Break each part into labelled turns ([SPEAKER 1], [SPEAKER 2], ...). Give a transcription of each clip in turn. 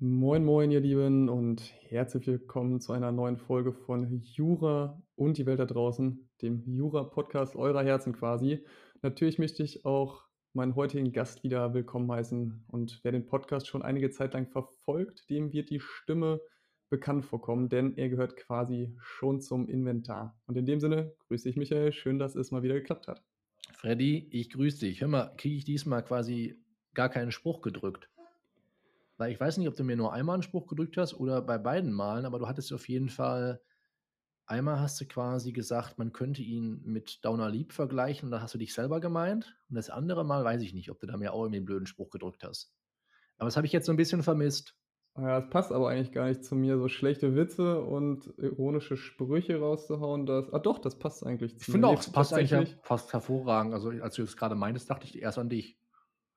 [SPEAKER 1] Moin, moin, ihr Lieben, und herzlich willkommen zu einer neuen Folge von Jura und die Welt da draußen, dem Jura-Podcast eurer Herzen quasi. Natürlich möchte ich auch meinen heutigen Gast wieder willkommen heißen. Und wer den Podcast schon einige Zeit lang verfolgt, dem wird die Stimme bekannt vorkommen, denn er gehört quasi schon zum Inventar. Und in dem Sinne grüße ich Michael. Schön, dass es mal wieder geklappt hat.
[SPEAKER 2] Freddy, ich grüße dich. Hör mal, kriege ich diesmal quasi gar keinen Spruch gedrückt? Weil ich weiß nicht, ob du mir nur einmal einen Spruch gedrückt hast oder bei beiden Malen, aber du hattest auf jeden Fall, einmal hast du quasi gesagt, man könnte ihn mit Downer Lieb vergleichen und da hast du dich selber gemeint. Und das andere Mal weiß ich nicht, ob du da mir auch irgendwie einen blöden Spruch gedrückt hast. Aber das habe ich jetzt so ein bisschen vermisst.
[SPEAKER 1] Ja, es passt aber eigentlich gar nicht zu mir, so schlechte Witze und ironische Sprüche rauszuhauen. Das, ah doch, das passt eigentlich
[SPEAKER 2] zu ich mir. Ich finde auch, es passt eigentlich fast hervorragend. Also als du es gerade meintest, dachte ich erst an dich.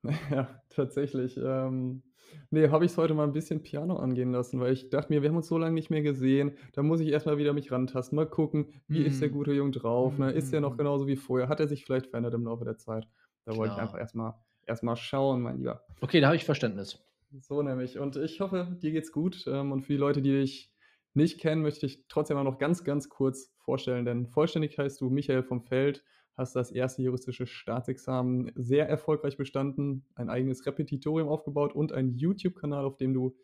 [SPEAKER 1] Ja, tatsächlich. Ähm, nee, habe ich es heute mal ein bisschen Piano angehen lassen, weil ich dachte mir, wir haben uns so lange nicht mehr gesehen, da muss ich erstmal wieder mich rantasten, mal gucken, wie ist der mhm. gute Junge drauf, ne? Ist er noch mhm. genauso wie vorher? Hat er sich vielleicht verändert im Laufe der Zeit? Da wollte ich einfach erstmal erst schauen, mein Lieber.
[SPEAKER 2] Okay, da habe ich Verständnis.
[SPEAKER 1] So nämlich. Und ich hoffe, dir geht's gut. Ähm, und für die Leute, die dich nicht kennen, möchte ich trotzdem auch noch ganz, ganz kurz vorstellen, denn vollständig heißt du Michael vom Feld hast das erste juristische Staatsexamen sehr erfolgreich bestanden, ein eigenes Repetitorium aufgebaut und einen YouTube-Kanal, auf dem du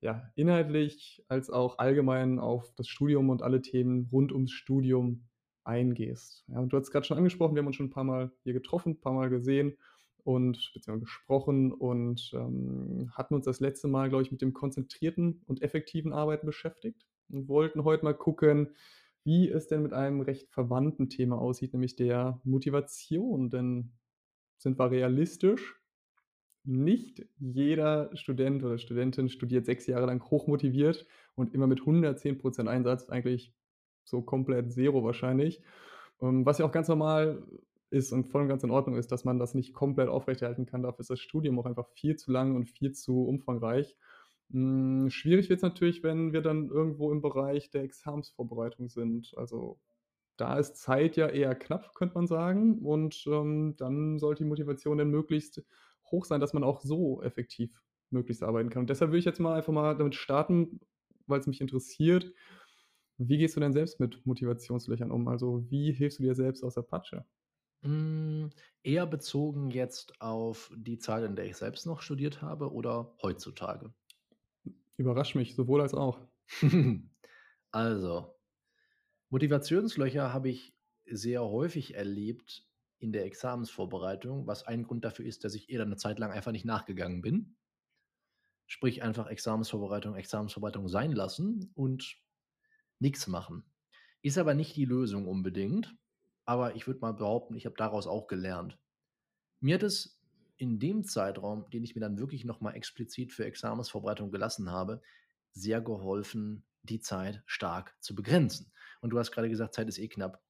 [SPEAKER 1] ja, inhaltlich als auch allgemein auf das Studium und alle Themen rund ums Studium eingehst. Ja, und du hast es gerade schon angesprochen, wir haben uns schon ein paar Mal hier getroffen, ein paar Mal gesehen und beziehungsweise gesprochen und ähm, hatten uns das letzte Mal, glaube ich, mit dem konzentrierten und effektiven Arbeiten beschäftigt und wollten heute mal gucken, wie es denn mit einem recht verwandten Thema aussieht, nämlich der Motivation. Denn sind wir realistisch? Nicht jeder Student oder Studentin studiert sechs Jahre lang hochmotiviert und immer mit 110% Einsatz, eigentlich so komplett zero wahrscheinlich. Ähm, was ja auch ganz normal ist und voll und ganz in Ordnung ist, dass man das nicht komplett aufrechterhalten kann. Dafür ist das Studium auch einfach viel zu lang und viel zu umfangreich. Hm, schwierig wird es natürlich, wenn wir dann irgendwo im Bereich der Examensvorbereitung sind. Also da ist Zeit ja eher knapp, könnte man sagen. Und ähm, dann sollte die Motivation dann möglichst hoch sein, dass man auch so effektiv möglichst arbeiten kann. Und deshalb will ich jetzt mal einfach mal damit starten, weil es mich interessiert. Wie gehst du denn selbst mit Motivationslöchern um? Also wie hilfst du dir selbst aus der Patsche?
[SPEAKER 2] Hm, eher bezogen jetzt auf die Zeit, in der ich selbst noch studiert habe oder heutzutage?
[SPEAKER 1] Überrascht mich, sowohl als auch.
[SPEAKER 2] Also, Motivationslöcher habe ich sehr häufig erlebt in der Examensvorbereitung, was ein Grund dafür ist, dass ich eher eine Zeit lang einfach nicht nachgegangen bin. Sprich, einfach Examensvorbereitung, Examensvorbereitung sein lassen und nichts machen. Ist aber nicht die Lösung unbedingt, aber ich würde mal behaupten, ich habe daraus auch gelernt. Mir hat es in dem Zeitraum, den ich mir dann wirklich nochmal explizit für Examensvorbereitung gelassen habe, sehr geholfen, die Zeit stark zu begrenzen. Und du hast gerade gesagt, Zeit ist eh knapp.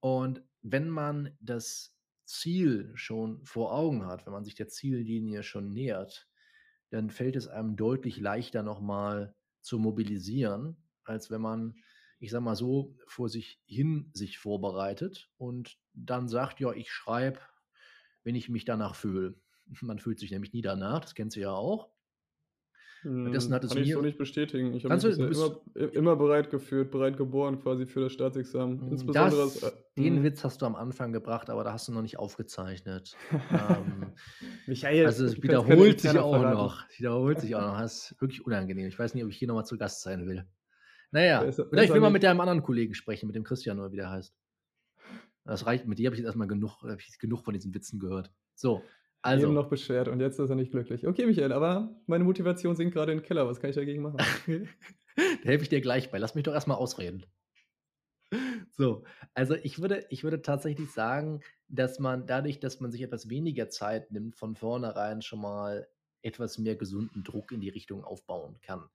[SPEAKER 2] Und wenn man das Ziel schon vor Augen hat, wenn man sich der Ziellinie schon nähert, dann fällt es einem deutlich leichter nochmal zu mobilisieren, als wenn man, ich sag mal so, vor sich hin sich vorbereitet und dann sagt, ja, ich schreibe wenn ich mich danach fühle. Man fühlt sich nämlich nie danach, das kennst du ja auch.
[SPEAKER 1] Hm, das hat es kann mir, ich so nicht bestätigen. Ich habe mich du, immer, immer bereit gefühlt, bereit geboren quasi für das Staatsexamen.
[SPEAKER 2] Hm, Insbesondere das, das, äh, den hm. Witz hast du am Anfang gebracht, aber da hast du noch nicht aufgezeichnet. ähm, Michael, also es wiederholt sich auch verraten. noch. Wiederholt sich auch noch. Das ist wirklich unangenehm. Ich weiß nicht, ob ich hier nochmal zu Gast sein will. Naja, besser, oder ich will mal mit deinem anderen Kollegen sprechen, mit dem Christian oder wie der heißt. Das reicht, mit dir habe ich jetzt erstmal genug, ich genug von diesen Witzen gehört. So,
[SPEAKER 1] also. Eben noch beschwert und jetzt ist er nicht glücklich. Okay, Michael, aber meine Motivation sinkt gerade in den Keller. Was kann ich dagegen machen?
[SPEAKER 2] da helfe ich dir gleich bei. Lass mich doch erstmal ausreden. So, also ich würde, ich würde tatsächlich sagen, dass man dadurch, dass man sich etwas weniger Zeit nimmt, von vornherein schon mal etwas mehr gesunden Druck in die Richtung aufbauen kann.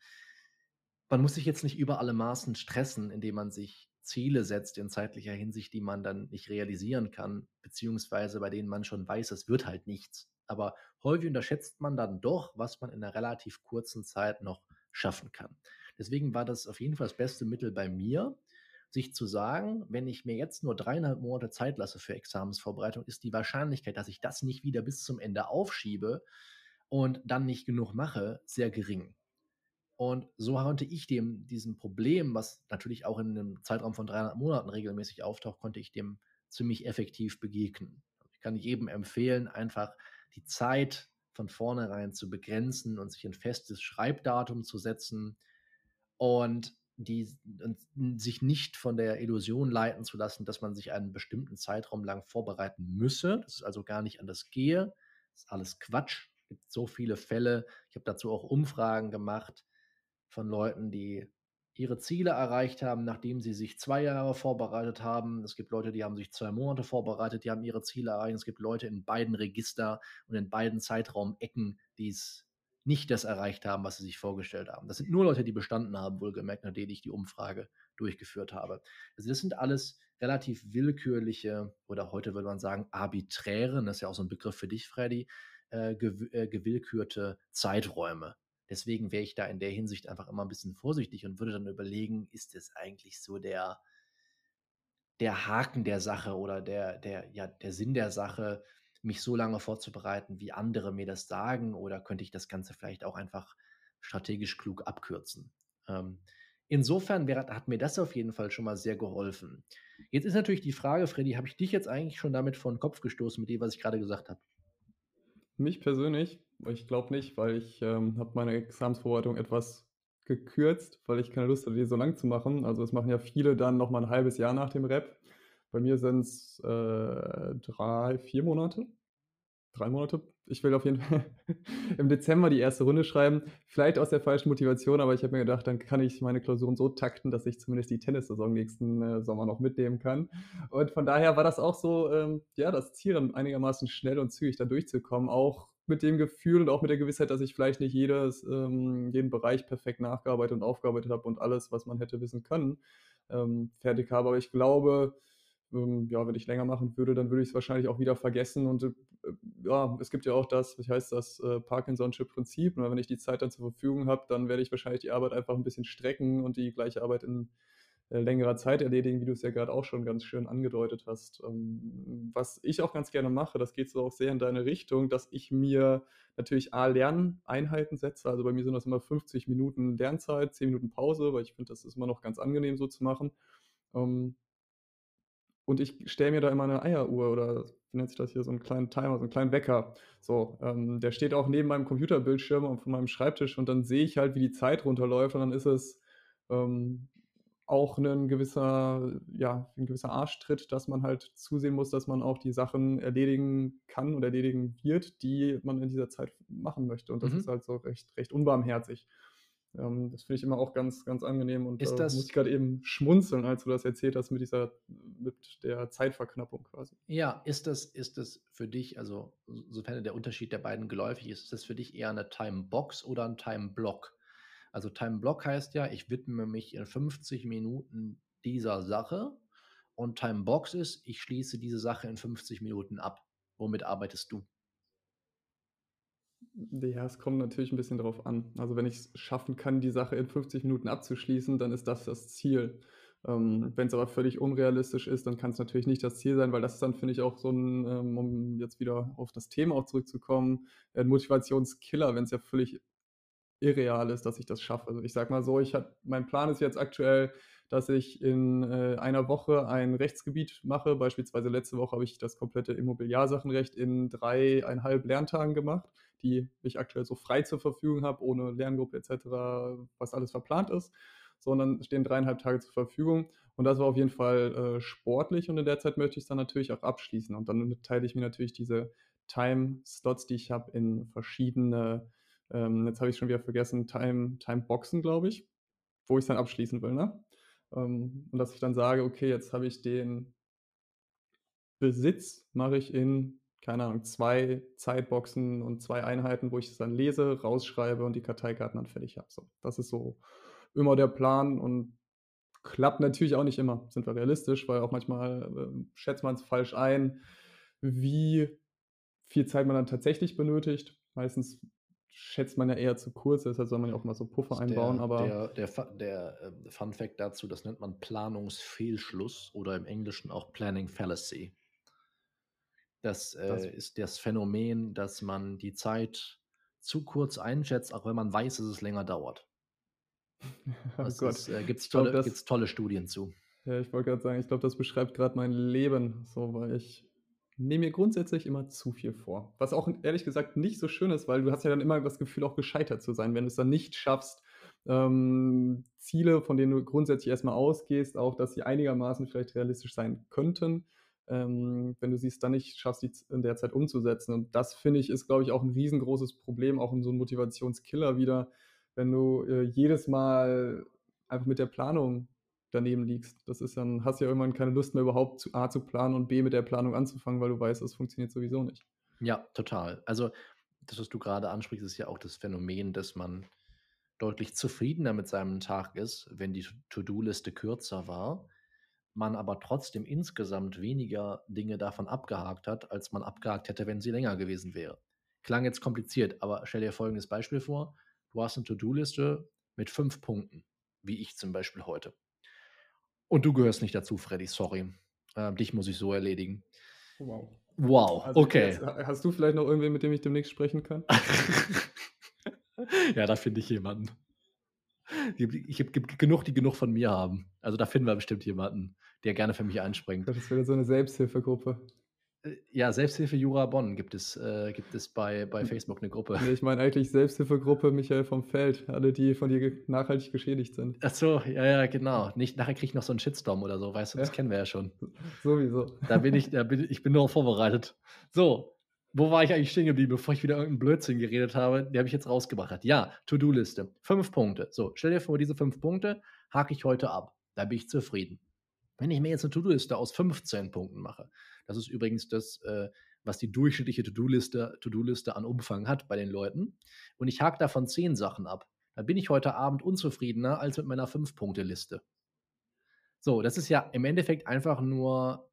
[SPEAKER 2] Man muss sich jetzt nicht über alle Maßen stressen, indem man sich Ziele setzt in zeitlicher Hinsicht, die man dann nicht realisieren kann, beziehungsweise bei denen man schon weiß, es wird halt nichts. Aber häufig unterschätzt man dann doch, was man in einer relativ kurzen Zeit noch schaffen kann. Deswegen war das auf jeden Fall das beste Mittel bei mir, sich zu sagen, wenn ich mir jetzt nur dreieinhalb Monate Zeit lasse für Examensvorbereitung, ist die Wahrscheinlichkeit, dass ich das nicht wieder bis zum Ende aufschiebe und dann nicht genug mache, sehr gering. Und so konnte ich dem, diesem Problem, was natürlich auch in einem Zeitraum von 300 Monaten regelmäßig auftaucht, konnte ich dem ziemlich effektiv begegnen. Ich kann jedem empfehlen, einfach die Zeit von vornherein zu begrenzen und sich ein festes Schreibdatum zu setzen und, die, und sich nicht von der Illusion leiten zu lassen, dass man sich einen bestimmten Zeitraum lang vorbereiten müsse. Das ist also gar nicht anders gehe. Das ist alles Quatsch. Es gibt so viele Fälle. Ich habe dazu auch Umfragen gemacht von Leuten, die ihre Ziele erreicht haben, nachdem sie sich zwei Jahre vorbereitet haben. Es gibt Leute, die haben sich zwei Monate vorbereitet, die haben ihre Ziele erreicht. Es gibt Leute in beiden Register und in beiden Zeitraumecken, die es nicht das erreicht haben, was sie sich vorgestellt haben. Das sind nur Leute, die bestanden haben, wohlgemerkt, nachdem ich die Umfrage durchgeführt habe. Also das sind alles relativ willkürliche oder heute würde man sagen arbiträre, das ist ja auch so ein Begriff für dich, Freddy, äh, gew äh, gewillkürte Zeiträume. Deswegen wäre ich da in der Hinsicht einfach immer ein bisschen vorsichtig und würde dann überlegen, ist es eigentlich so der, der Haken der Sache oder der, der, ja, der Sinn der Sache, mich so lange vorzubereiten, wie andere mir das sagen, oder könnte ich das Ganze vielleicht auch einfach strategisch klug abkürzen? Ähm, insofern wäre, hat mir das auf jeden Fall schon mal sehr geholfen. Jetzt ist natürlich die Frage, Freddy, habe ich dich jetzt eigentlich schon damit vor den Kopf gestoßen mit dem, was ich gerade gesagt habe?
[SPEAKER 1] Mich persönlich, ich glaube nicht, weil ich ähm, habe meine Examensvorbereitung etwas gekürzt, weil ich keine Lust hatte, die so lang zu machen. Also das machen ja viele dann noch mal ein halbes Jahr nach dem Rap. Bei mir sind es äh, drei, vier Monate. Drei Monate. Ich will auf jeden Fall im Dezember die erste Runde schreiben. Vielleicht aus der falschen Motivation, aber ich habe mir gedacht, dann kann ich meine Klausuren so takten, dass ich zumindest die Tennissaison nächsten äh, Sommer noch mitnehmen kann. Und von daher war das auch so, ähm, ja, das Ziel, dann einigermaßen schnell und zügig da durchzukommen. Auch mit dem Gefühl und auch mit der Gewissheit, dass ich vielleicht nicht jedes, ähm, jeden Bereich perfekt nachgearbeitet und aufgearbeitet habe und alles, was man hätte wissen können, ähm, fertig habe. Aber ich glaube, ähm, ja, wenn ich länger machen würde, dann würde ich es wahrscheinlich auch wieder vergessen. Und äh, ja, es gibt ja auch das, wie heißt das, äh, Parkinson'sche Prinzip. Und wenn ich die Zeit dann zur Verfügung habe, dann werde ich wahrscheinlich die Arbeit einfach ein bisschen strecken und die gleiche Arbeit in äh, längerer Zeit erledigen, wie du es ja gerade auch schon ganz schön angedeutet hast. Ähm, was ich auch ganz gerne mache, das geht so auch sehr in deine Richtung, dass ich mir natürlich A, Lerneinheiten setze. Also bei mir sind das immer 50 Minuten Lernzeit, 10 Minuten Pause, weil ich finde, das ist immer noch ganz angenehm so zu machen. Ähm, und ich stelle mir da immer eine Eieruhr oder wie nennt sich das hier, so einen kleinen Timer, so einen kleinen Wecker. So, ähm, der steht auch neben meinem Computerbildschirm und von meinem Schreibtisch und dann sehe ich halt, wie die Zeit runterläuft und dann ist es ähm, auch ein gewisser, ja, ein gewisser Arschtritt, dass man halt zusehen muss, dass man auch die Sachen erledigen kann und erledigen wird, die man in dieser Zeit machen möchte. Und das mhm. ist halt so recht, recht unbarmherzig. Ähm, das finde ich immer auch ganz, ganz angenehm und
[SPEAKER 2] ist das,
[SPEAKER 1] muss ich gerade eben schmunzeln, als du das erzählt hast mit dieser, mit der Zeitverknappung quasi.
[SPEAKER 2] Ja, ist das, ist das für dich, also sofern der Unterschied der beiden geläufig ist, ist das für dich eher eine Timebox oder ein Timeblock? Also Timeblock heißt ja, ich widme mich in 50 Minuten dieser Sache und Timebox ist, ich schließe diese Sache in 50 Minuten ab. Womit arbeitest du?
[SPEAKER 1] Ja, es kommt natürlich ein bisschen darauf an. Also wenn ich es schaffen kann, die Sache in 50 Minuten abzuschließen, dann ist das das Ziel. Ähm, wenn es aber völlig unrealistisch ist, dann kann es natürlich nicht das Ziel sein, weil das ist dann, finde ich, auch so ein, ähm, um jetzt wieder auf das Thema auch zurückzukommen, ein Motivationskiller, wenn es ja völlig irreal ist, dass ich das schaffe. Also ich sage mal so, ich hab, mein Plan ist jetzt aktuell, dass ich in äh, einer Woche ein Rechtsgebiet mache. Beispielsweise letzte Woche habe ich das komplette Immobiliarsachenrecht in dreieinhalb Lerntagen gemacht die ich aktuell so frei zur Verfügung habe, ohne Lerngruppe etc., was alles verplant ist, sondern stehen dreieinhalb Tage zur Verfügung. Und das war auf jeden Fall äh, sportlich und in der Zeit möchte ich es dann natürlich auch abschließen. Und dann teile ich mir natürlich diese Time-Slots, die ich habe, in verschiedene, ähm, jetzt habe ich schon wieder vergessen, Time-Boxen, glaube ich, wo ich es dann abschließen will. Ne? Ähm, und dass ich dann sage, okay, jetzt habe ich den Besitz, mache ich in keine Ahnung, zwei Zeitboxen und zwei Einheiten, wo ich es dann lese, rausschreibe und die Karteikarten dann fertig habe. So, das ist so immer der Plan und klappt natürlich auch nicht immer, sind wir realistisch, weil auch manchmal äh, schätzt man es falsch ein, wie viel Zeit man dann tatsächlich benötigt. Meistens schätzt man ja eher zu kurz, deshalb soll man ja auch mal so Puffer einbauen.
[SPEAKER 2] Der,
[SPEAKER 1] aber
[SPEAKER 2] der, der, der äh, Fun Fact dazu, das nennt man Planungsfehlschluss oder im Englischen auch Planning Fallacy. Das, das äh, ist das Phänomen, dass man die Zeit zu kurz einschätzt, auch wenn man weiß, dass es länger dauert.
[SPEAKER 1] Oh
[SPEAKER 2] Das ist äh,
[SPEAKER 1] Ich glaube,
[SPEAKER 2] tolle
[SPEAKER 1] das
[SPEAKER 2] tolle Studien zu.
[SPEAKER 1] Ja, ich wollte grad sagen, ich glaube, das beschreibt grad mein Leben so, weil ich nehme mir grundsätzlich immer zu viel vor. Was auch ehrlich gesagt nicht so schön ist, weil du hast ja dann immer das Gefühl, auch gescheitert zu sein, wenn du's dann nicht schaffst, ähm, Ziele, von denen du grundsätzlich erst mal ausgehst, auch dass sie einigermaßen vielleicht realistisch sein könnten, ähm, wenn du sie's dann nicht schaffst, die in der Zeit umzusetzen. Und das, finde ich, ist, glaube ich, auch 'n riesengroßes Problem, auch 'n so 'n Motivationskiller wieder, wenn du, äh, jedes Mal einfach mit der Planung daneben liegst. Das ist dann hast ja irgendwann keine Lust mehr überhaupt zu A zu planen und B mit der Planung anzufangen, weil du weißt, das funktioniert sowieso nicht.
[SPEAKER 2] Ja, total. Also, das, was du grade ansprichst, ist ja auch das Phänomen, dass man deutlich zufriedener mit seinem Tag ist, wenn die To To-do-Liste kürzer war, man aber trotzdem insgesamt weniger Dinge davon abgehakt hat, als man abgehakt hätte, wenn sie länger gewesen wäre. Klang jetzt kompliziert, aber stell dir folgendes Beispiel vor: Du hast 'ne To-do-Liste mit 5 Punkten, wie ich zum Beispiel heute. Und du gehörst nicht dazu, Freddy, sorry. Äh, dich muss ich so erledigen.
[SPEAKER 1] Wow.
[SPEAKER 2] Wow,
[SPEAKER 1] Also,
[SPEAKER 2] okay.
[SPEAKER 1] jetzt ha hast du vielleicht noch irgendwen, mit dem ich demnächst sprechen kann?
[SPEAKER 2] Ja, da finde ich jemanden. Ich gibt genug, die genug von mir haben. Also, da finden wir bestimmt jemanden, der gerne für mich einspringt.
[SPEAKER 1] Das wieder so 'ne Selbsthilfegruppe.
[SPEAKER 2] Äh, ja, Selbsthilfe Jura Bonn gibt es äh, gibt es bei bei
[SPEAKER 1] Hm.
[SPEAKER 2] Facebook 'ne Gruppe.
[SPEAKER 1] Ne, ich meine eigentlich Selbsthilfegruppe Michael vom Feld, alle, die von dir nachhaltig geschädigt sind.
[SPEAKER 2] Ach so, ja, ja, genau. Nicht nachher kriege ich noch so 'n Shitstorm oder so, weißt du,
[SPEAKER 1] Ja.
[SPEAKER 2] das kennen wir ja schon.
[SPEAKER 1] Sowieso.
[SPEAKER 2] Da bin ich da bin ich bin nur vorbereitet. So, wo war ich eigentlich stehen geblieben, bevor ich wieder irgend 'n Blödsinn geredet habe, der mich jetzt rausgebracht? Ja, To-do-Liste, 5 Punkte. So, stell dir vor, diese 5 Punkte hake ich heute ab. Da bin ich zufrieden. Wenn ich mir jetzt 'ne To-do-Liste aus 15 Punkten mache das ist übrigens das, äh, was die durchschnittliche To-do-Liste To-do-Liste an Umfang hat bei den Leuten. Und ich hake davon 10 Sachen ab, dann bin ich heute Abend unzufriedener als mit meiner 5-Punkte-Liste. So, das ist ja im Endeffekt einfach nur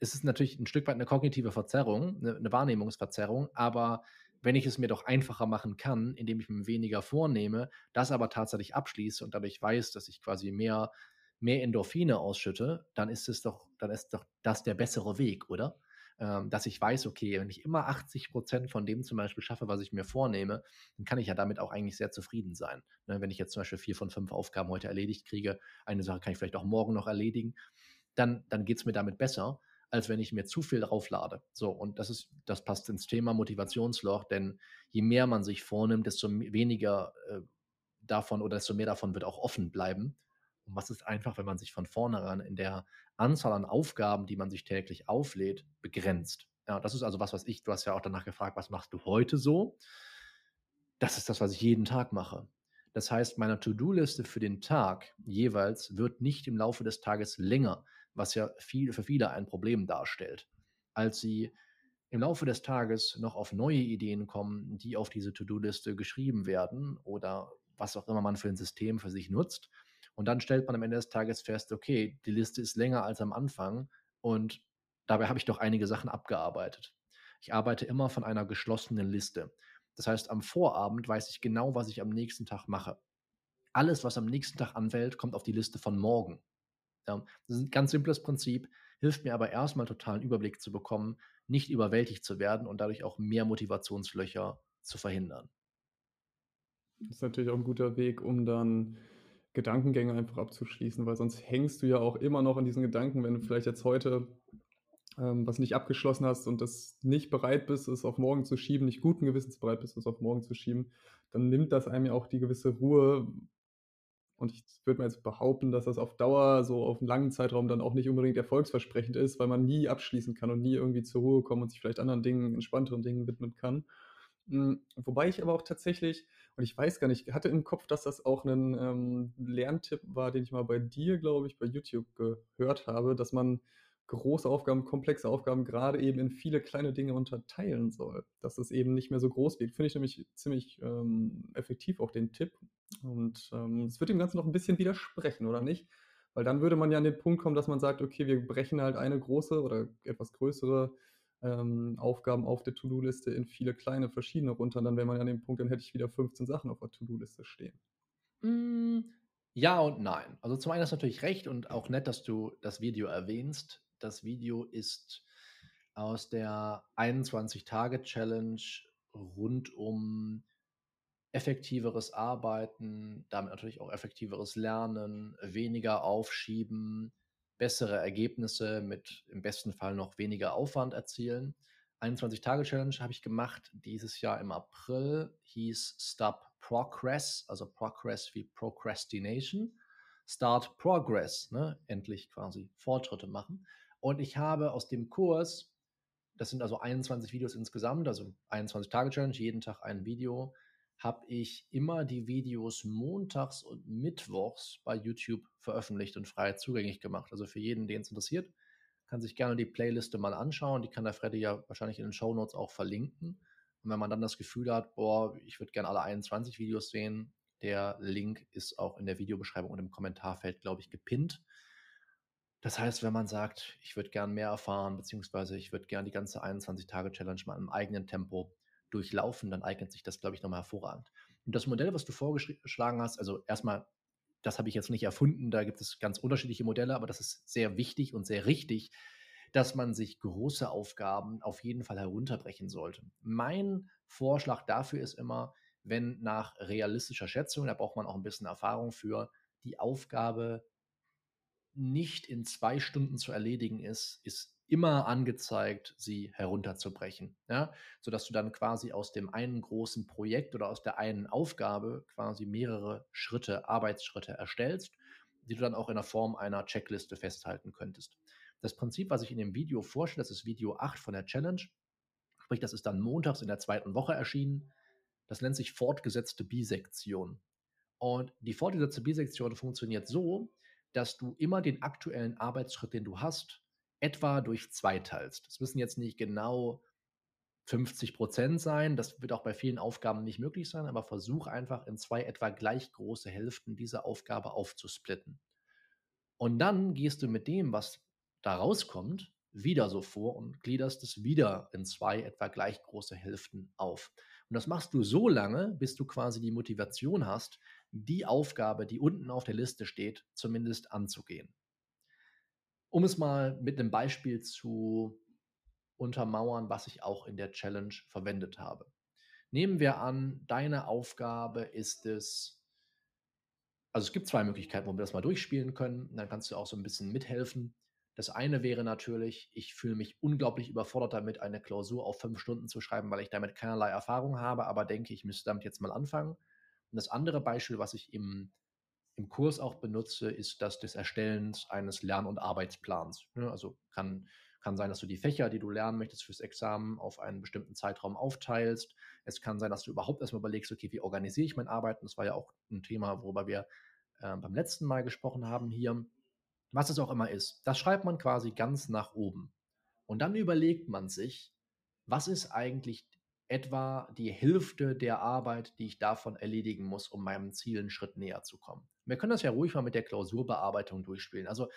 [SPEAKER 2] es ist natürlich 'n Stück weit 'ne kognitive Verzerrung, 'ne 'ne Wahrnehmungsverzerrung, aber wenn ich es mir doch einfacher machen kann, indem ich mir weniger vornehme, das aber tatsächlich abschließe und dadurch weiß, dass ich quasi mehr mehr Endorphine ausschütte, dann ist es doch dann ist doch das der bessere Weg, oder? Ähm, dass ich weiß, okay, wenn ich immer 80 % von dem zum Beispiel schaffe, was ich mir vornehme, dann kann ich ja damit auch eigentlich sehr zufrieden sein, ne? Wenn ich jetzt zum Beispiel 4 von 5 Aufgaben heute erledigt kriege, eine Sache kann ich vielleicht auch morgen noch erledigen, dann dann geht's mir damit besser, als wenn ich mir zu viel drauflade. So, und das ist das passt ins Thema Motivationsloch, denn je mehr man sich vornimmt, desto weniger, äh, davon oder desto mehr davon wird auch offen bleiben. Und was ist einfach, wenn man sich von vornherein in der Anzahl an Aufgaben, die man sich täglich auflädt, begrenzt. Ja, das ist also was, was ich du hast ja auch danach gefragt: „Was machst du heute so?“ Das ist das, was ich jeden Tag mache. Das heißt, meine To-do-Liste für den Tag jeweils wird nicht im Laufe des Tages länger, was ja viel für viele ein Problem darstellt, als sie im Laufe des Tages noch auf neue Ideen kommen, die auf diese To-do-Liste geschrieben werden oder was auch immer man für 'n System für sich nutzt. Und dann stellt man am Ende des Tages fest: „Okay, die Liste ist länger als am Anfang und dabei habe ich doch einige Sachen abgearbeitet.“ Ich arbeite immer von einer geschlossenen Liste. Das heißt, am Vorabend weiß ich genau, was ich am nächsten Tag mache. Alles, was am nächsten Tag anfällt, kommt auf die Liste von morgen. Ja, das ist 'n ganz simples Prinzip, hilft mir aber erst mal total 'n Überblick zu bekommen, nicht überwältigt zu werden und dadurch auch mehr Motivationslöcher zu verhindern.
[SPEAKER 1] Das ist natürlich auch 'n guter Weg, um dann Gedankengänge einfach abzuschließen, weil sonst hängst du ja auch immer noch an diesen Gedanken, wenn du vielleicht jetzt heute, ähm, was nicht abgeschlossen hast und das nicht bereit bist, es auf morgen zu schieben, nicht guten Gewissens bereit bist, es auf morgen zu schieben, dann nimmt das einem ja auch die gewisse Ruhe. Und ich würde mal jetzt behaupten, dass das auf Dauer so auf 'n langen Zeitraum dann auch nicht unbedingt erfolgsversprechend ist, weil man nie abschließen kann und nie irgendwie zur Ruhe kommen und sich vielleicht anderen Dingen entspannteren Dingen widmen kann. Hm, wobei ich aber auch tatsächlich und ich weiß gar nicht, hatte im Kopf, dass das auch 'nen, ähm, Lerntipp war, den ich mal bei dir, glaube ich, bei YouTube gehört habe, dass man große Aufgaben, komplexe Aufgaben grade eben in viele kleine Dinge unterteilen soll, dass es eben nicht mehr so groß wird. Finde ich nämlich ziemlich, ähm, effektiv auch den Tipp. Und, ähm, es wird dem Ganzen noch 'n bisschen widersprechen, oder nicht? Weil dann würde man ja an den Punkt kommen, dass man sagt: „Okay, wir brechen halt eine große oder etwas größere, ähm, Aufgaben auf der To-do-Liste in viele kleine verschiedene runter.“ Und dann wäre man an dem Punkt, dann hätte ich wieder 15 Sachen auf der To-do-Liste stehen.
[SPEAKER 2] Hm, ja und nein. Also, zum einen hast du natürlich recht und auch nett, dass du das Video erwähnst. Das Video ist aus der 21-Tage-Challenge rund um effektiveres Arbeiten, damit natürlich auch effektiveres Lernen, weniger aufschieben, bessere Ergebnisse mit im besten Fall noch weniger Aufwand erzielen. 21-Tage-Challenge habe ich gemacht dieses Jahr im April, hieß Stop Progress, also Progress wie Procrastination. Start Progress, ne? endlich quasi Fortschritte machen. Und ich habe aus dem Kurs, das sind also 21 Videos insgesamt, also 21-Tage-Challenge, jeden Tag ein Video, habe ich immer die Videos montags und mittwochs bei YouTube veröffentlicht und frei zugänglich gemacht. Also für jeden, den es interessiert, kann sich gerne die Playliste mal anschauen. Die kann der Freddy ja wahrscheinlich in den Show Notes auch verlinken. Und wenn man dann das Gefühl hat, boah, ich würde gerne alle 21 Videos sehen, der Link ist auch in der Videobeschreibung und im Kommentarfeld, glaube ich, gepinnt. Das heißt, wenn man sagt, ich würde gerne mehr erfahren, beziehungsweise ich würde gerne die ganze 21-Tage-Challenge mal im eigenen Tempo durchlaufen, dann eignet sich das, glaube ich, nochmal hervorragend. Und das Modell, was du vorgeschlagen hast, also erstmal, das habe ich jetzt nicht erfunden, da gibt es ganz unterschiedliche Modelle, aber das ist sehr wichtig und sehr richtig, dass man sich große Aufgaben auf jeden Fall herunterbrechen sollte. Mein Vorschlag dafür ist immer, wenn nach realistischer Schätzung, da braucht man auch ein bisschen Erfahrung für, die Aufgabe nicht in zwei Stunden zu erledigen ist, ist immer angezeigt, sie herunterzubrechen, ja, sodass du dann quasi aus dem einen großen Projekt oder aus der einen Aufgabe quasi mehrere Schritte, Arbeitsschritte erstellst, die du dann auch in der Form einer Checkliste festhalten könntest. Das Prinzip, was ich in dem Video vorstelle, das ist Video 8 von der Challenge, sprich, das ist dann montags in der zweiten Woche erschienen, das nennt sich fortgesetzte Bisektion. Und die fortgesetzte Bisektion funktioniert so, dass du immer den aktuellen Arbeitsschritt, den du hast, etwa durch zwei teilst. Das müssen jetzt nicht genau 50 Prozent sein. Das wird auch bei vielen Aufgaben nicht möglich sein, aber versuch einfach in zwei etwa gleich große Hälften diese Aufgabe aufzusplitten. Und dann gehst du mit dem, was da rauskommt, wieder so vor und gliederst es wieder in zwei etwa gleich große Hälften auf. Und das machst du so lange, bis du quasi die Motivation hast, die Aufgabe, die unten auf der Liste steht, zumindest anzugehen. Um es mal mit einem Beispiel zu untermauern, was ich auch in der Challenge verwendet habe. Nehmen wir an, deine Aufgabe ist es, also es gibt zwei Möglichkeiten, wo wir das mal durchspielen können. Dann kannst du auch so ein bisschen mithelfen. Das eine wäre natürlich, ich fühle mich unglaublich überfordert damit, eine Klausur auf fünf Stunden zu schreiben, weil ich damit keinerlei Erfahrung habe, aber denke, ich müsste damit jetzt mal anfangen. Und das andere Beispiel, was ich im im Kurs auch benutze, ist das des Erstellens eines Lern- und Arbeitsplans. Ne? Also kann, kann sein, dass du die Fächer, die du lernen möchtest fürs Examen, auf einen bestimmten Zeitraum aufteilst. Es kann sein, dass du überhaupt erstmal überlegst, okay, wie organisiere ich mein Arbeiten? Das war ja auch ein Thema, worüber wir äh, beim letzten Mal gesprochen haben hier. Was es auch immer ist, das schreibt man quasi ganz nach oben. Und dann überlegt man sich, was ist eigentlich etwa die Hälfte der Arbeit, die ich davon erledigen muss, um meinem Ziel einen Schritt näher zu kommen. Wir können das ja ruhig mal mit der Klausurbearbeitung durchspielen. Also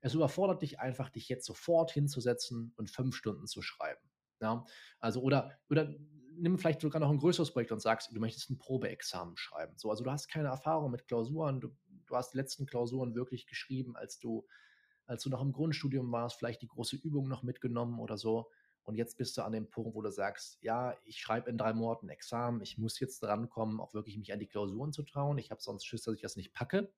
[SPEAKER 2] es überfordert dich einfach, dich jetzt sofort hinzusetzen und fünf Stunden zu schreiben. Ja? Also oder, oder nimm vielleicht sogar noch ein größeres Projekt und sagst, du möchtest ein Probeexamen schreiben. So, also du hast keine Erfahrung mit Klausuren, du, du hast die letzten Klausuren wirklich geschrieben, als du, als du noch im Grundstudium warst, vielleicht die große Übung noch mitgenommen oder so. Und jetzt bist du an dem Punkt, wo du sagst, ja, ich schreibe in drei Monaten Examen, ich muss jetzt drankommen, auch wirklich mich an die Klausuren zu trauen. Ich habe sonst Schiss, dass ich das nicht packe.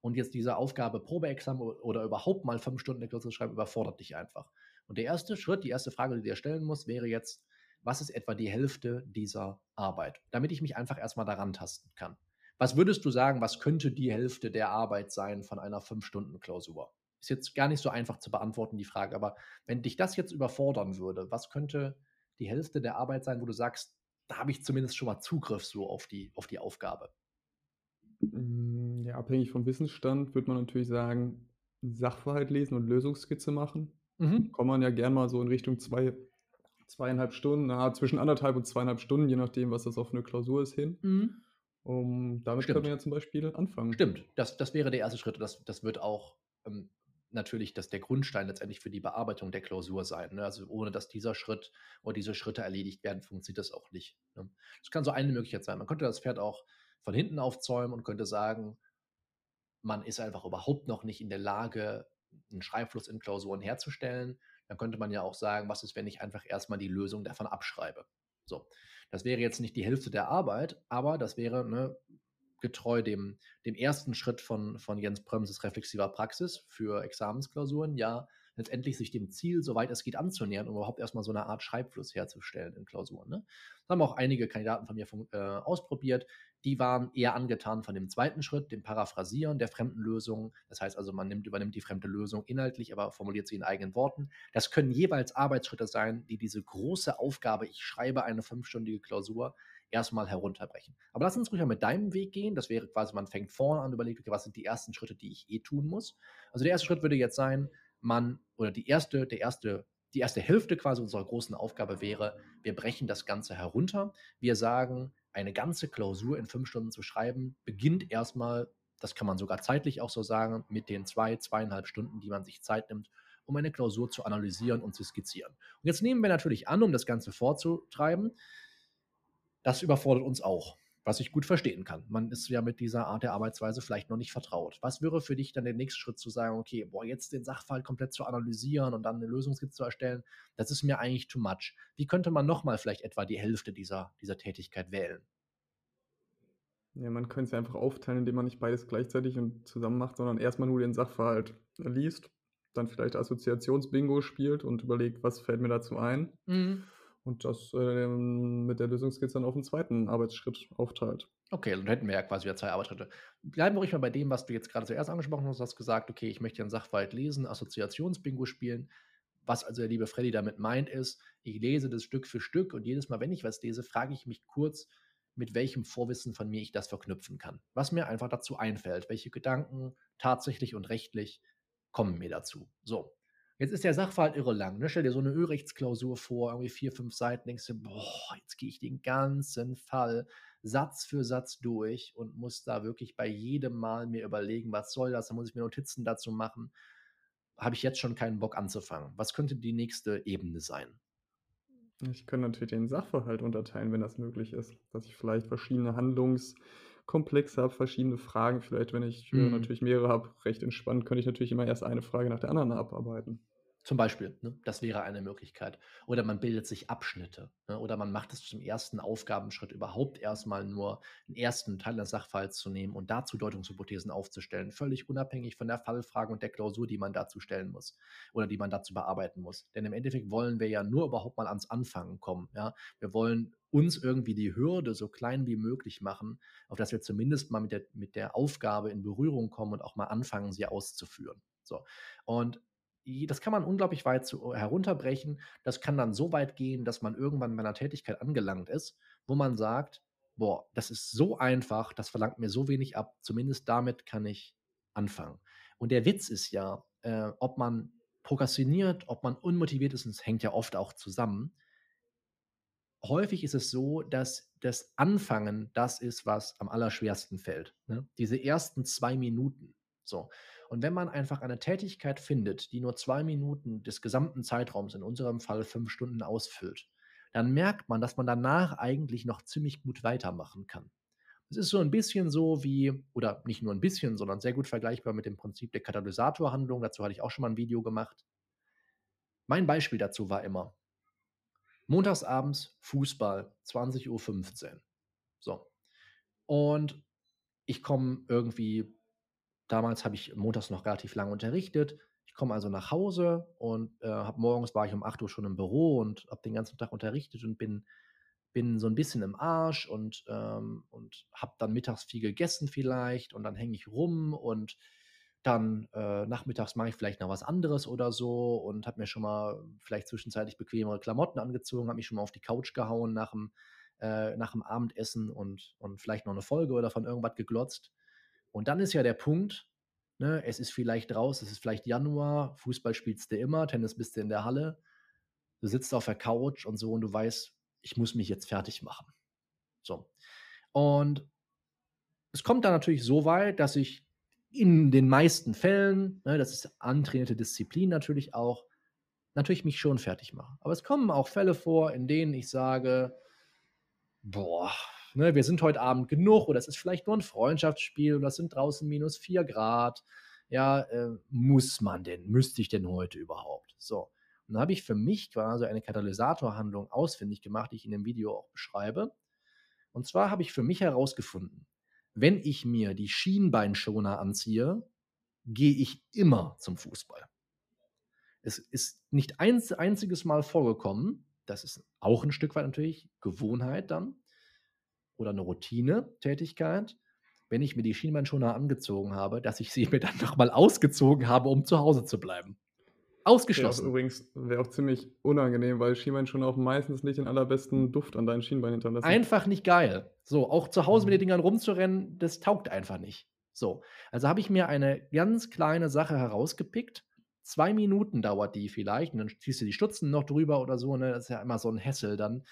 [SPEAKER 2] Und jetzt diese Aufgabe, Probeexamen oder überhaupt mal fünf Stunden eine Klausur zu schreiben, überfordert dich einfach. Und der erste Schritt, die erste Frage, die du dir stellen musst, wäre jetzt, was ist etwa die Hälfte dieser Arbeit? Damit ich mich einfach erstmal daran tasten kann. Was würdest du sagen, was könnte die Hälfte der Arbeit sein von einer fünf Stunden Klausur? Ist jetzt gar nicht so einfach zu beantworten, die Frage, aber wenn dich das jetzt überfordern würde, was könnte die Hälfte der Arbeit sein, wo du sagst, da habe ich zumindest schon mal Zugriff so auf die, auf die Aufgabe?
[SPEAKER 1] Hm, ja, abhängig vom Wissensstand würde man natürlich sagen, Sachverhalt lesen und Lösungsskizze machen. Mhm. Kommt man ja gern mal so in Richtung zwei, zweieinhalb Stunden, na, zwischen anderthalb und zweieinhalb Stunden, je nachdem, was das auf eine Klausur ist, hin. Mhm. Um, damit Stimmt. können wir ja zum Beispiel anfangen.
[SPEAKER 2] Stimmt, das, das wäre der erste Schritt. Das, das wird auch ähm, natürlich das der Grundstein letztendlich für die Bearbeitung der Klausur sein. Ne? Also ohne dass dieser Schritt oder diese Schritte erledigt werden, funktioniert das auch nicht. Ne? Das kann so eine Möglichkeit sein. Man könnte das Pferd auch von hinten aufzäumen und könnte sagen, man ist einfach überhaupt noch nicht in der Lage, einen Schreibfluss in Klausuren herzustellen. Dann könnte man ja auch sagen, was ist, wenn ich einfach erstmal die Lösung davon abschreibe. So, das wäre jetzt nicht die Hälfte der Arbeit, aber das wäre ne, getreu dem, dem ersten Schritt von, von Jens Prömses reflexiver Praxis für Examensklausuren, ja, letztendlich sich dem Ziel, soweit es geht, anzunähern, um überhaupt erstmal so eine Art Schreibfluss herzustellen in Klausuren. Ne? Das haben auch einige Kandidaten von mir äh, ausprobiert. Die waren eher angetan von dem zweiten Schritt, dem Paraphrasieren der fremden Lösung. Das heißt also, man nimmt, übernimmt die fremde Lösung inhaltlich, aber formuliert sie in eigenen Worten. Das können jeweils Arbeitsschritte sein, die diese große Aufgabe, ich schreibe eine fünfstündige Klausur, erstmal herunterbrechen. Aber lass uns ruhig mal mit deinem Weg gehen. Das wäre quasi, man fängt vorne an, überlegt, okay, was sind die ersten Schritte, die ich eh tun muss. Also der erste Schritt würde jetzt sein, man oder die erste, der erste, die erste Hälfte quasi unserer großen Aufgabe wäre, wir brechen das Ganze herunter. Wir sagen, eine ganze Klausur in fünf Stunden zu schreiben, beginnt erstmal, das kann man sogar zeitlich auch so sagen, mit den zwei, zweieinhalb Stunden, die man sich Zeit nimmt, um eine Klausur zu analysieren und zu skizzieren. Und jetzt nehmen wir natürlich an, um das Ganze vorzutreiben, das überfordert uns auch was ich gut verstehen kann. Man ist ja mit dieser Art der Arbeitsweise vielleicht noch nicht vertraut. Was wäre für dich dann der nächste Schritt zu sagen, okay, boah, jetzt den Sachverhalt komplett zu analysieren und dann eine Lösungskizze zu erstellen, das ist mir eigentlich too much. Wie könnte man nochmal vielleicht etwa die Hälfte dieser, dieser Tätigkeit wählen?
[SPEAKER 1] Ja, man könnte es ja einfach aufteilen, indem man nicht beides gleichzeitig und zusammen macht, sondern erstmal nur den Sachverhalt liest, dann vielleicht Assoziationsbingo spielt und überlegt, was fällt mir dazu ein. Mhm und das äh, mit der Lösungskizze dann auf den zweiten Arbeitsschritt aufteilt.
[SPEAKER 2] Okay, dann hätten wir ja quasi wieder zwei Arbeitsschritte. Bleiben wir ruhig mal bei dem, was du jetzt gerade zuerst angesprochen hast. Du hast gesagt, okay, ich möchte einen Sachverhalt lesen, Assoziationsbingo spielen. Was also der liebe Freddy damit meint, ist, ich lese das Stück für Stück und jedes Mal, wenn ich was lese, frage ich mich kurz, mit welchem Vorwissen von mir ich das verknüpfen kann. Was mir einfach dazu einfällt, welche Gedanken tatsächlich und rechtlich kommen mir dazu. So, Jetzt ist der Sachverhalt irre lang. Ne? Stell dir so eine Ölrechtsklausur vor, irgendwie vier, fünf Seiten, denkst du, boah, jetzt gehe ich den ganzen Fall Satz für Satz durch und muss da wirklich bei jedem Mal mir überlegen, was soll das? Da muss ich mir Notizen dazu machen. Habe ich jetzt schon keinen Bock anzufangen. Was könnte die nächste Ebene sein?
[SPEAKER 1] Ich könnte natürlich den Sachverhalt unterteilen, wenn das möglich ist. Dass ich vielleicht verschiedene Handlungskomplexe habe, verschiedene Fragen. Vielleicht, wenn ich mhm. natürlich mehrere habe, recht entspannt, könnte ich natürlich immer erst eine Frage nach der anderen abarbeiten.
[SPEAKER 2] Zum Beispiel, ne? das wäre eine Möglichkeit. Oder man bildet sich Abschnitte. Ne? Oder man macht es zum ersten Aufgabenschritt überhaupt erstmal nur einen ersten Teil des Sachverhalts zu nehmen und dazu Deutungshypothesen aufzustellen, völlig unabhängig von der Fallfrage und der Klausur, die man dazu stellen muss oder die man dazu bearbeiten muss. Denn im Endeffekt wollen wir ja nur überhaupt mal ans Anfangen kommen. Ja? Wir wollen uns irgendwie die Hürde so klein wie möglich machen, auf dass wir zumindest mal mit der, mit der Aufgabe in Berührung kommen und auch mal anfangen, sie auszuführen. So. Und das kann man unglaublich weit zu, herunterbrechen. Das kann dann so weit gehen, dass man irgendwann bei einer Tätigkeit angelangt ist, wo man sagt, boah, das ist so einfach, das verlangt mir so wenig ab, zumindest damit kann ich anfangen. Und der Witz ist ja, äh, ob man prokrastiniert, ob man unmotiviert ist, und es hängt ja oft auch zusammen. Häufig ist es so, dass das Anfangen das ist, was am allerschwersten fällt. Ne? Diese ersten zwei Minuten. So. Und wenn man einfach eine Tätigkeit findet, die nur zwei Minuten des gesamten Zeitraums, in unserem Fall fünf Stunden, ausfüllt, dann merkt man, dass man danach eigentlich noch ziemlich gut weitermachen kann. Es ist so ein bisschen so wie, oder nicht nur ein bisschen, sondern sehr gut vergleichbar mit dem Prinzip der Katalysatorhandlung. Dazu hatte ich auch schon mal ein Video gemacht. Mein Beispiel dazu war immer, montagsabends Fußball, 20.15 Uhr. So. Und ich komme irgendwie Damals habe ich montags noch relativ lange unterrichtet. Ich komme also nach Hause und äh, habe morgens war ich um 8 Uhr schon im Büro und habe den ganzen Tag unterrichtet und bin, bin so ein bisschen im Arsch und, ähm, und habe dann mittags viel gegessen vielleicht und dann hänge ich rum und dann äh, nachmittags mache ich vielleicht noch was anderes oder so und habe mir schon mal vielleicht zwischenzeitlich bequemere Klamotten angezogen, habe mich schon mal auf die Couch gehauen nach dem, äh, nach dem Abendessen und, und vielleicht noch eine Folge oder von irgendwas geglotzt. Und dann ist ja der Punkt, ne, es ist vielleicht raus, es ist vielleicht Januar, Fußball spielst du immer, Tennis bist du in der Halle, du sitzt auf der Couch und so und du weißt, ich muss mich jetzt fertig machen. So. Und es kommt dann natürlich so weit, dass ich in den meisten Fällen, ne, das ist antrainierte Disziplin natürlich auch, natürlich mich schon fertig mache. Aber es kommen auch Fälle vor, in denen ich sage, boah, ne, wir sind heute Abend genug oder es ist vielleicht nur ein Freundschaftsspiel oder es sind draußen minus vier Grad. Ja, äh, muss man denn, müsste ich denn heute überhaupt? So. Und da habe ich für mich quasi eine Katalysatorhandlung ausfindig gemacht, die ich in dem Video auch beschreibe. Und zwar habe ich für mich herausgefunden, wenn ich mir die Schienbeinschoner anziehe, gehe ich immer zum Fußball. Es ist nicht ein einziges Mal vorgekommen, das ist auch ein Stück weit natürlich Gewohnheit dann oder eine Routine-Tätigkeit, wenn ich mir die Schienbeinschoner angezogen habe, dass ich sie mir dann nochmal ausgezogen habe, um zu Hause zu bleiben. Ausgeschlossen.
[SPEAKER 1] Ja, übrigens wäre auch ziemlich unangenehm, weil Schienbeinschoner auch meistens nicht den allerbesten Duft an deinen Schienbein hinterlassen.
[SPEAKER 2] Einfach nicht geil. So, auch zu Hause mit den mhm. Dingern rumzurennen, das taugt einfach nicht. So, also habe ich mir eine ganz kleine Sache herausgepickt. Zwei Minuten dauert die vielleicht und dann ziehst du die Stutzen noch drüber oder so. Ne? Das ist ja immer so ein Hessel dann.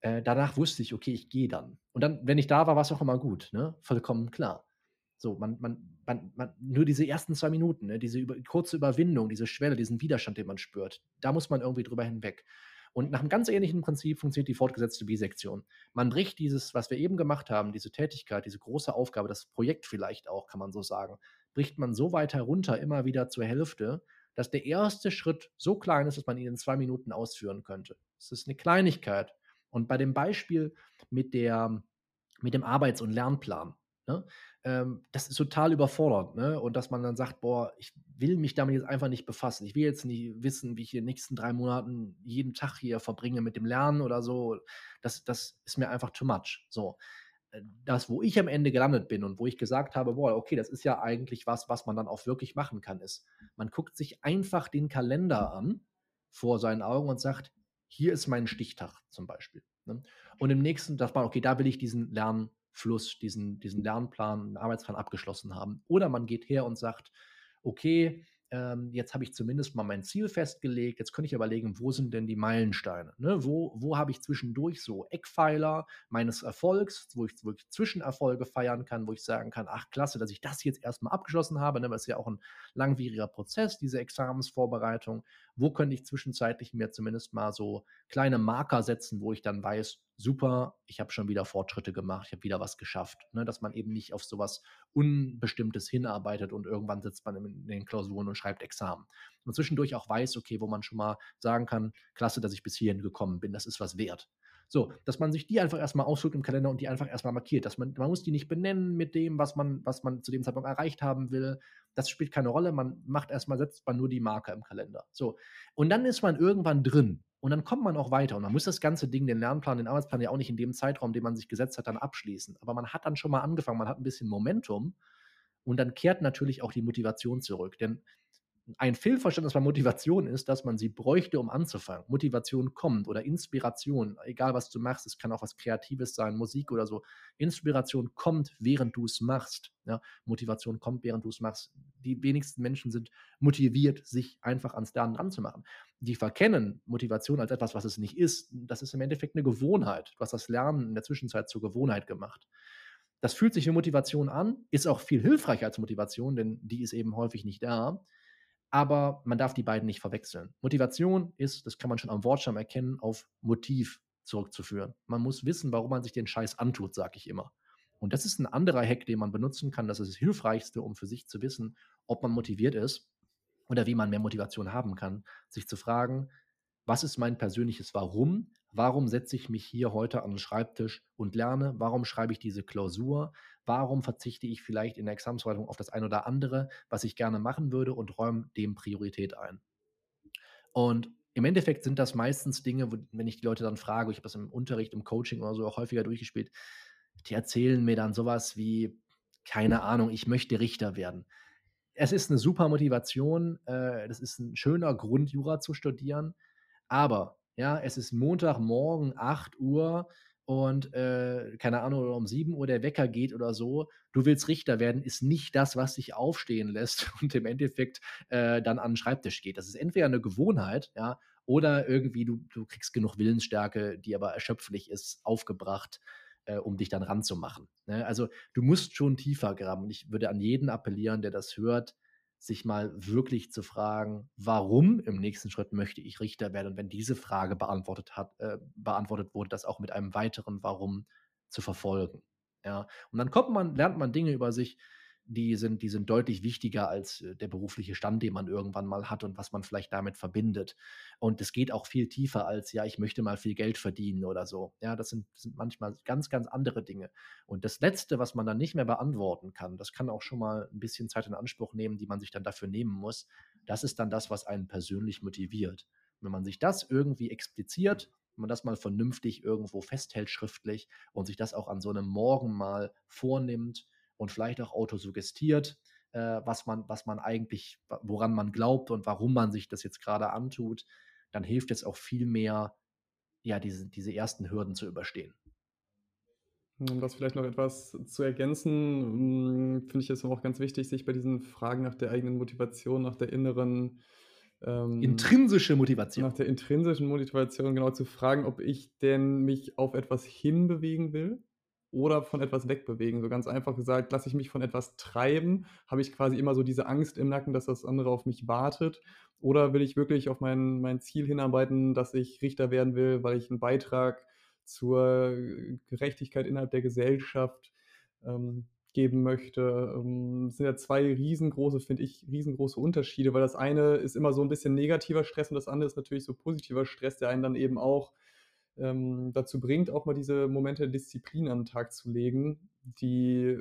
[SPEAKER 2] Äh, danach wusste ich, okay, ich gehe dann. Und dann, wenn ich da war, war es auch immer gut. Ne? Vollkommen klar. So, man, man, man, man, nur diese ersten zwei Minuten, ne, diese über, kurze Überwindung, diese Schwelle, diesen Widerstand, den man spürt, da muss man irgendwie drüber hinweg. Und nach einem ganz ähnlichen Prinzip funktioniert die fortgesetzte Bisektion. Man bricht dieses, was wir eben gemacht haben, diese Tätigkeit, diese große Aufgabe, das Projekt vielleicht auch, kann man so sagen, bricht man so weit herunter, immer wieder zur Hälfte, dass der erste Schritt so klein ist, dass man ihn in zwei Minuten ausführen könnte. Es ist eine Kleinigkeit. Und bei dem Beispiel mit, der, mit dem Arbeits- und Lernplan, ne, ähm, das ist total überfordernd. Ne? Und dass man dann sagt, boah, ich will mich damit jetzt einfach nicht befassen. Ich will jetzt nicht wissen, wie ich in den nächsten drei Monaten jeden Tag hier verbringe mit dem Lernen oder so. Das, das ist mir einfach too much. So. Äh, das, wo ich am Ende gelandet bin und wo ich gesagt habe, boah, okay, das ist ja eigentlich was, was man dann auch wirklich machen kann, ist, man guckt sich einfach den Kalender an vor seinen Augen und sagt, hier ist mein Stichtag zum Beispiel. Ne? Und im nächsten sagt man, okay, da will ich diesen Lernen Fluss, diesen, diesen Lernplan, Arbeitsplan abgeschlossen haben. Oder man geht her und sagt, okay, ähm, jetzt habe ich zumindest mal mein Ziel festgelegt, jetzt könnte ich überlegen, wo sind denn die Meilensteine? Ne? Wo, wo habe ich zwischendurch so Eckpfeiler meines Erfolgs, wo ich wirklich Zwischenerfolge feiern kann, wo ich sagen kann, ach klasse, dass ich das jetzt erstmal abgeschlossen habe, ne? das ist ja auch ein langwieriger Prozess, diese Examensvorbereitung. Wo könnte ich zwischenzeitlich mir zumindest mal so kleine Marker setzen, wo ich dann weiß, super, ich habe schon wieder Fortschritte gemacht, ich habe wieder was geschafft. Ne? Dass man eben nicht auf sowas Unbestimmtes hinarbeitet und irgendwann sitzt man in den Klausuren und schreibt Examen. Und zwischendurch auch weiß, okay, wo man schon mal sagen kann, klasse, dass ich bis hierhin gekommen bin, das ist was wert. So, dass man sich die einfach erstmal ausdrückt im Kalender und die einfach erstmal markiert. Dass man, man muss die nicht benennen mit dem, was man, was man zu dem Zeitpunkt erreicht haben will. Das spielt keine Rolle. Man macht erstmal, setzt man nur die Marke im Kalender. So. Und dann ist man irgendwann drin. Und dann kommt man auch weiter. Und man muss das ganze Ding, den Lernplan, den Arbeitsplan ja auch nicht in dem Zeitraum, den man sich gesetzt hat, dann abschließen. Aber man hat dann schon mal angefangen, man hat ein bisschen Momentum. Und dann kehrt natürlich auch die Motivation zurück. Denn ein Fehlverständnis bei Motivation ist, dass man sie bräuchte, um anzufangen. Motivation kommt oder Inspiration, egal was du machst, es kann auch was Kreatives sein, Musik oder so. Inspiration kommt, während du es machst. Ja, Motivation kommt, während du es machst. Die wenigsten Menschen sind motiviert, sich einfach ans Lernen anzumachen. Die verkennen Motivation als etwas, was es nicht ist. Das ist im Endeffekt eine Gewohnheit. Du hast das Lernen in der Zwischenzeit zur Gewohnheit gemacht. Das fühlt sich wie Motivation an, ist auch viel hilfreicher als Motivation, denn die ist eben häufig nicht da aber man darf die beiden nicht verwechseln. Motivation ist, das kann man schon am Wortstamm erkennen, auf Motiv zurückzuführen. Man muss wissen, warum man sich den Scheiß antut, sage ich immer. Und das ist ein anderer Hack, den man benutzen kann. Das ist das Hilfreichste, um für sich zu wissen, ob man motiviert ist oder wie man mehr Motivation haben kann. Sich zu fragen, was ist mein persönliches Warum? Warum setze ich mich hier heute an den Schreibtisch und lerne? Warum schreibe ich diese Klausur? Warum verzichte ich vielleicht in der Examensvorbereitung auf das eine oder andere, was ich gerne machen würde und räume dem Priorität ein? Und im Endeffekt sind das meistens Dinge, wo, wenn ich die Leute dann frage, ich habe das im Unterricht, im Coaching oder so auch häufiger durchgespielt, die erzählen mir dann sowas wie, keine Ahnung, ich möchte Richter werden. Es ist eine super Motivation, äh, das ist ein schöner Grund, Jura zu studieren, aber ja, es ist Montagmorgen, 8 Uhr und äh, keine Ahnung, um 7 Uhr der Wecker geht oder so, du willst Richter werden, ist nicht das, was dich aufstehen lässt und im Endeffekt äh, dann an den Schreibtisch geht. Das ist entweder eine Gewohnheit, ja, oder irgendwie du, du kriegst genug Willensstärke, die aber erschöpflich ist, aufgebracht, äh, um dich dann ranzumachen. Ne? Also du musst schon tiefer graben. Und ich würde an jeden appellieren, der das hört, sich mal wirklich zu fragen, warum im nächsten Schritt möchte ich Richter werden? Und wenn diese Frage beantwortet hat, äh, beantwortet wurde, das auch mit einem weiteren Warum zu verfolgen. Ja, und dann kommt man, lernt man Dinge über sich, die sind, die sind deutlich wichtiger als äh, der berufliche Stand, den man irgendwann mal hat und was man vielleicht damit verbindet. Und es geht auch viel tiefer als, ja, ich möchte mal viel Geld verdienen oder so. Ja, das sind, sind manchmal ganz, ganz andere Dinge. Und das Letzte, was man dann nicht mehr beantworten kann, das kann auch schon mal ein bisschen Zeit in Anspruch nehmen, die man sich dann dafür nehmen muss. Das ist dann das, was einen persönlich motiviert. Wenn man sich das irgendwie expliziert, wenn man das mal vernünftig irgendwo festhält schriftlich und sich das auch an so einem Morgen mal vornimmt, und vielleicht auch autosuggestiert, äh, was, man, was man eigentlich, woran man glaubt und warum man sich das jetzt gerade antut, dann hilft es auch viel mehr, ja, diese, diese ersten Hürden zu überstehen.
[SPEAKER 1] Um das vielleicht noch etwas zu ergänzen, hm, finde ich es auch ganz wichtig, sich bei diesen Fragen nach der eigenen Motivation, nach der inneren
[SPEAKER 2] ähm, intrinsische Motivation.
[SPEAKER 1] Nach der intrinsischen Motivation genau zu fragen, ob ich denn mich auf etwas hinbewegen will oder von etwas wegbewegen. So ganz einfach gesagt, lasse ich mich von etwas treiben, habe ich quasi immer so diese Angst im Nacken, dass das andere auf mich wartet. Oder will ich wirklich auf mein, mein Ziel hinarbeiten, dass ich Richter werden will, weil ich einen Beitrag zur Gerechtigkeit innerhalb der Gesellschaft ähm, geben möchte. Ähm, sind ja zwei riesengroße, finde ich, riesengroße Unterschiede, weil das eine ist immer so ein bisschen negativer Stress und das andere ist natürlich so positiver Stress, der einen dann eben auch ähm, dazu bringt, auch mal diese Momente der Disziplin an den Tag zu legen, die,